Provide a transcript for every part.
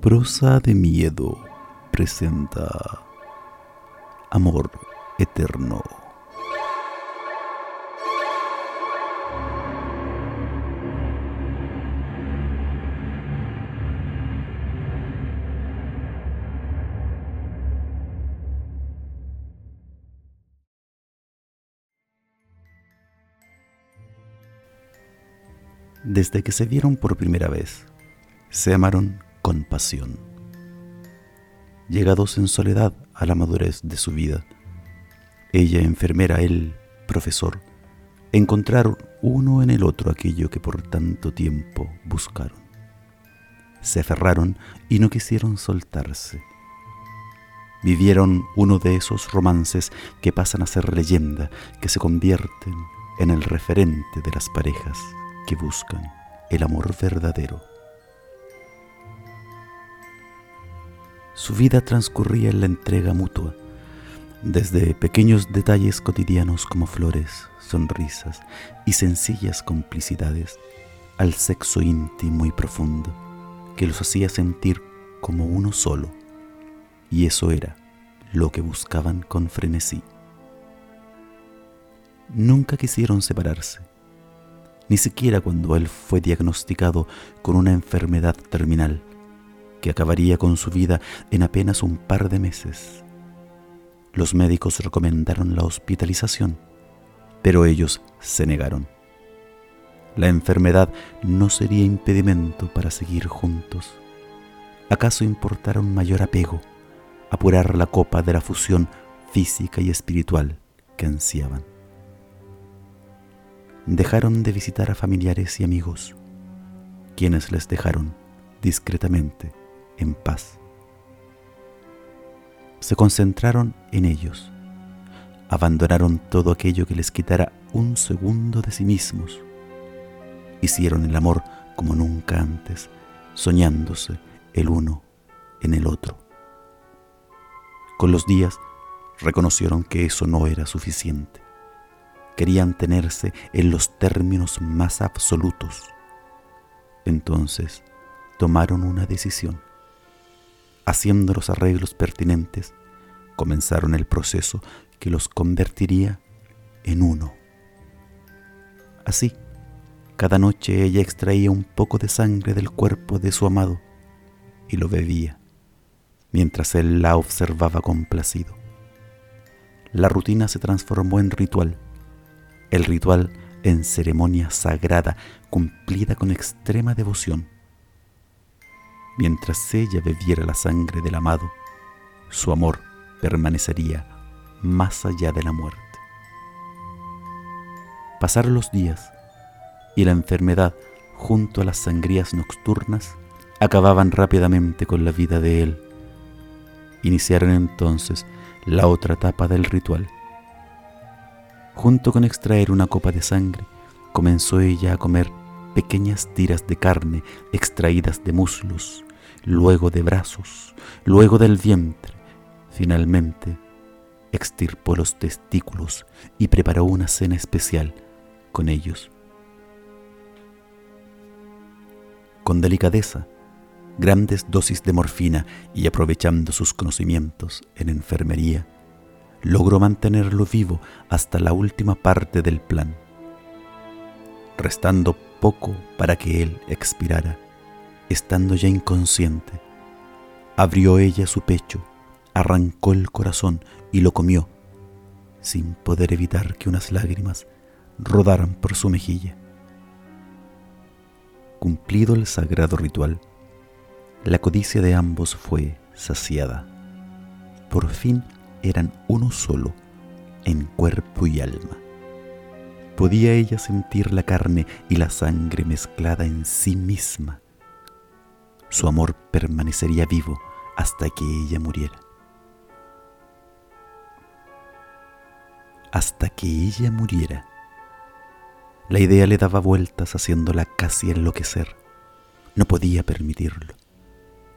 Prosa de Miedo presenta Amor Eterno. Desde que se vieron por primera vez, se amaron con pasión. Llegados en soledad a la madurez de su vida, ella enfermera, él profesor, encontraron uno en el otro aquello que por tanto tiempo buscaron. Se aferraron y no quisieron soltarse. Vivieron uno de esos romances que pasan a ser leyenda, que se convierten en el referente de las parejas que buscan el amor verdadero. Su vida transcurría en la entrega mutua, desde pequeños detalles cotidianos como flores, sonrisas y sencillas complicidades, al sexo íntimo y profundo que los hacía sentir como uno solo, y eso era lo que buscaban con frenesí. Nunca quisieron separarse, ni siquiera cuando él fue diagnosticado con una enfermedad terminal que acabaría con su vida en apenas un par de meses. Los médicos recomendaron la hospitalización, pero ellos se negaron. La enfermedad no sería impedimento para seguir juntos. ¿Acaso importara un mayor apego, apurar la copa de la fusión física y espiritual que ansiaban? Dejaron de visitar a familiares y amigos, quienes les dejaron discretamente en paz. Se concentraron en ellos, abandonaron todo aquello que les quitara un segundo de sí mismos, hicieron el amor como nunca antes, soñándose el uno en el otro. Con los días reconocieron que eso no era suficiente. Querían tenerse en los términos más absolutos. Entonces tomaron una decisión haciendo los arreglos pertinentes, comenzaron el proceso que los convertiría en uno. Así, cada noche ella extraía un poco de sangre del cuerpo de su amado y lo bebía, mientras él la observaba complacido. La rutina se transformó en ritual, el ritual en ceremonia sagrada cumplida con extrema devoción Mientras ella bebiera la sangre del amado, su amor permanecería más allá de la muerte. Pasaron los días y la enfermedad junto a las sangrías nocturnas acababan rápidamente con la vida de él. Iniciaron entonces la otra etapa del ritual. Junto con extraer una copa de sangre, comenzó ella a comer pequeñas tiras de carne extraídas de muslos, luego de brazos, luego del vientre. Finalmente, extirpó los testículos y preparó una cena especial con ellos. Con delicadeza, grandes dosis de morfina y aprovechando sus conocimientos en enfermería, logró mantenerlo vivo hasta la última parte del plan, restando poco para que él expirara estando ya inconsciente. Abrió ella su pecho, arrancó el corazón y lo comió, sin poder evitar que unas lágrimas rodaran por su mejilla. Cumplido el sagrado ritual, la codicia de ambos fue saciada. Por fin eran uno solo, en cuerpo y alma. Podía ella sentir la carne y la sangre mezclada en sí misma su amor permanecería vivo hasta que ella muriera. Hasta que ella muriera. La idea le daba vueltas haciéndola casi enloquecer. No podía permitirlo.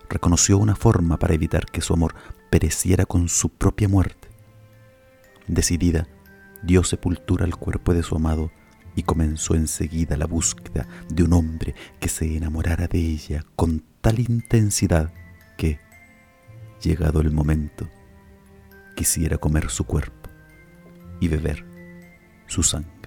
Reconoció una forma para evitar que su amor pereciera con su propia muerte. Decidida, dio sepultura al cuerpo de su amado y comenzó enseguida la búsqueda de un hombre que se enamorara de ella con tal intensidad llegado el momento, quisiera comer su cuerpo y beber su sangre.